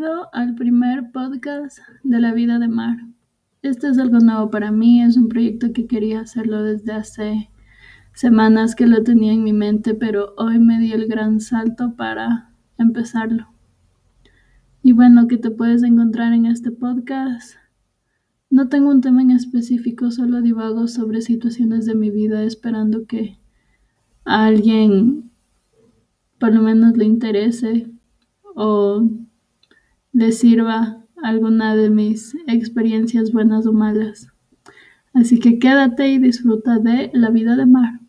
bienvenido al primer podcast de la vida de Mar. Este es algo nuevo para mí, es un proyecto que quería hacerlo desde hace semanas que lo tenía en mi mente, pero hoy me di el gran salto para empezarlo. Y bueno, ¿qué te puedes encontrar en este podcast? No tengo un tema en específico, solo divago sobre situaciones de mi vida esperando que a alguien por lo menos le interese o le sirva alguna de mis experiencias buenas o malas. Así que quédate y disfruta de la vida de mar.